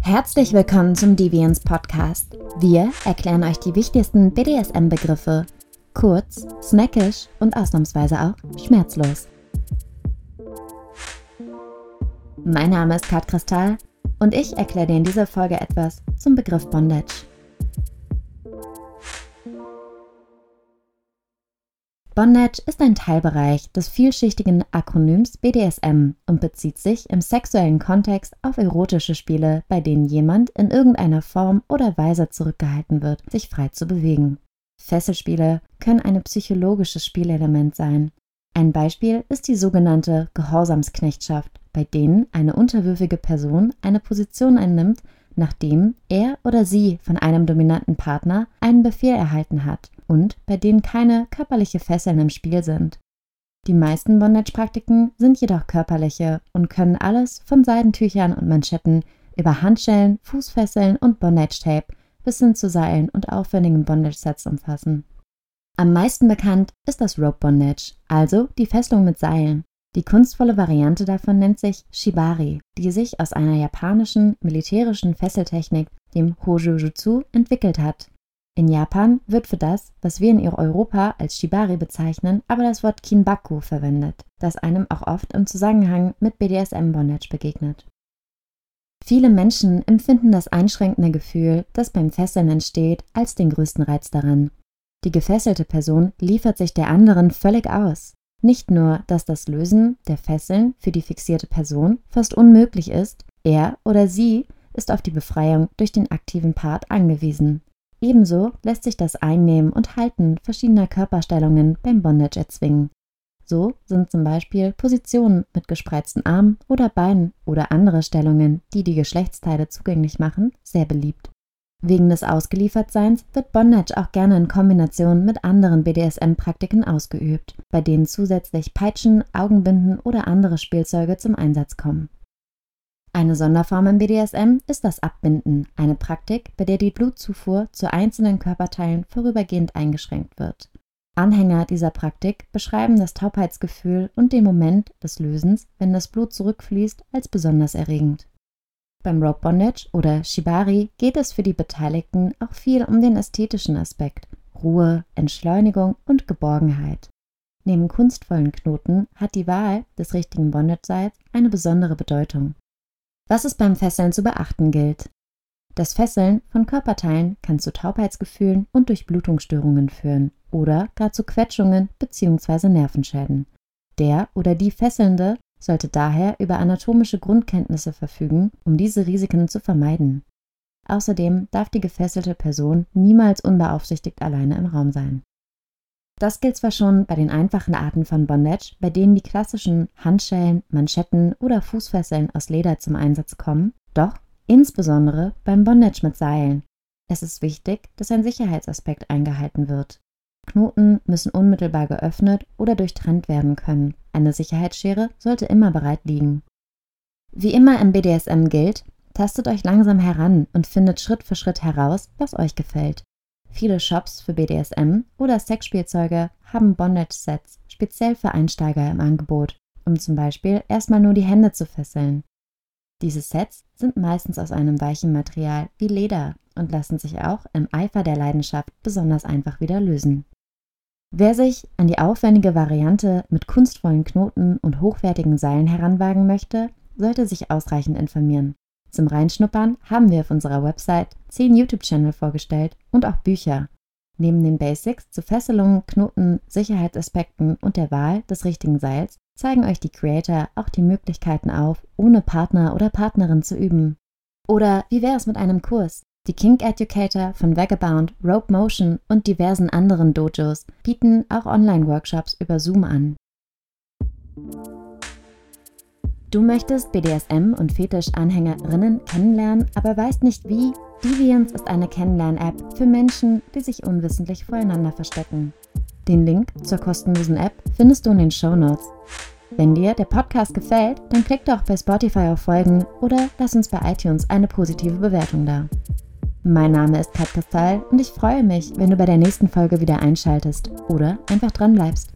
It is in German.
Herzlich willkommen zum Deviants Podcast. Wir erklären euch die wichtigsten BDSM-Begriffe. Kurz, snackisch und ausnahmsweise auch schmerzlos. Mein Name ist Kat Kristall und ich erkläre dir in dieser Folge etwas zum Begriff Bondage. Bondage ist ein Teilbereich des vielschichtigen Akronyms BDSM und bezieht sich im sexuellen Kontext auf erotische Spiele, bei denen jemand in irgendeiner Form oder Weise zurückgehalten wird, sich frei zu bewegen. Fesselspiele können ein psychologisches Spielelement sein. Ein Beispiel ist die sogenannte Gehorsamsknechtschaft, bei denen eine unterwürfige Person eine Position einnimmt, nachdem er oder sie von einem dominanten Partner einen Befehl erhalten hat und bei denen keine körperliche Fesseln im Spiel sind. Die meisten Bondage-Praktiken sind jedoch körperliche und können alles von Seidentüchern und Manschetten über Handschellen, Fußfesseln und Bondage-Tape bis hin zu Seilen und aufwendigen Bondage-Sets umfassen. Am meisten bekannt ist das Rope Bondage, also die Fesselung mit Seilen. Die kunstvolle Variante davon nennt sich Shibari, die sich aus einer japanischen militärischen Fesseltechnik, dem Hojujutsu, entwickelt hat. In Japan wird für das, was wir in Europa als Shibari bezeichnen, aber das Wort Kinbaku verwendet, das einem auch oft im Zusammenhang mit BDSM-Bondage begegnet. Viele Menschen empfinden das einschränkende Gefühl, das beim Fesseln entsteht, als den größten Reiz daran. Die gefesselte Person liefert sich der anderen völlig aus. Nicht nur, dass das Lösen der Fesseln für die fixierte Person fast unmöglich ist, er oder sie ist auf die Befreiung durch den aktiven Part angewiesen. Ebenso lässt sich das Einnehmen und Halten verschiedener Körperstellungen beim Bondage erzwingen. So sind zum Beispiel Positionen mit gespreizten Armen oder Beinen oder andere Stellungen, die die Geschlechtsteile zugänglich machen, sehr beliebt. Wegen des Ausgeliefertseins wird Bondage auch gerne in Kombination mit anderen BDSM-Praktiken ausgeübt, bei denen zusätzlich Peitschen, Augenbinden oder andere Spielzeuge zum Einsatz kommen. Eine Sonderform im BDSM ist das Abbinden, eine Praktik, bei der die Blutzufuhr zu einzelnen Körperteilen vorübergehend eingeschränkt wird. Anhänger dieser Praktik beschreiben das Taubheitsgefühl und den Moment des Lösens, wenn das Blut zurückfließt, als besonders erregend. Beim Rope Bondage oder Shibari geht es für die Beteiligten auch viel um den ästhetischen Aspekt, Ruhe, Entschleunigung und Geborgenheit. Neben kunstvollen Knoten hat die Wahl des richtigen Bondage-Seils eine besondere Bedeutung. Was es beim Fesseln zu beachten gilt. Das Fesseln von Körperteilen kann zu Taubheitsgefühlen und Durchblutungsstörungen führen oder gar zu Quetschungen bzw. Nervenschäden. Der oder die Fesselnde sollte daher über anatomische Grundkenntnisse verfügen, um diese Risiken zu vermeiden. Außerdem darf die gefesselte Person niemals unbeaufsichtigt alleine im Raum sein. Das gilt zwar schon bei den einfachen Arten von Bondage, bei denen die klassischen Handschellen, Manschetten oder Fußfesseln aus Leder zum Einsatz kommen, doch insbesondere beim Bondage mit Seilen. Es ist wichtig, dass ein Sicherheitsaspekt eingehalten wird. Knoten müssen unmittelbar geöffnet oder durchtrennt werden können. Eine Sicherheitsschere sollte immer bereit liegen. Wie immer im BDSM gilt, tastet euch langsam heran und findet Schritt für Schritt heraus, was euch gefällt. Viele Shops für BDSM oder Sexspielzeuge haben Bondage-Sets speziell für Einsteiger im Angebot, um zum Beispiel erstmal nur die Hände zu fesseln. Diese Sets sind meistens aus einem weichen Material wie Leder und lassen sich auch im Eifer der Leidenschaft besonders einfach wieder lösen. Wer sich an die aufwendige Variante mit kunstvollen Knoten und hochwertigen Seilen heranwagen möchte, sollte sich ausreichend informieren. Zum Reinschnuppern haben wir auf unserer Website 10 YouTube-Channel vorgestellt und auch Bücher. Neben den Basics zu Fesselungen, Knoten, Sicherheitsaspekten und der Wahl des richtigen Seils zeigen euch die Creator auch die Möglichkeiten auf, ohne Partner oder Partnerin zu üben. Oder wie wäre es mit einem Kurs? Die Kink Educator von Vagabond, Rope Motion und diversen anderen Dojos bieten auch Online-Workshops über Zoom an. Du möchtest BDSM und Fetisch-Anhängerinnen kennenlernen, aber weißt nicht wie? Deviance ist eine Kennenlern-App für Menschen, die sich unwissentlich voreinander verstecken. Den Link zur kostenlosen App findest du in den Show Notes. Wenn dir der Podcast gefällt, dann klick doch bei Spotify auf Folgen oder lass uns bei iTunes eine positive Bewertung da. Mein Name ist Kat Kristall und ich freue mich, wenn du bei der nächsten Folge wieder einschaltest oder einfach dran bleibst.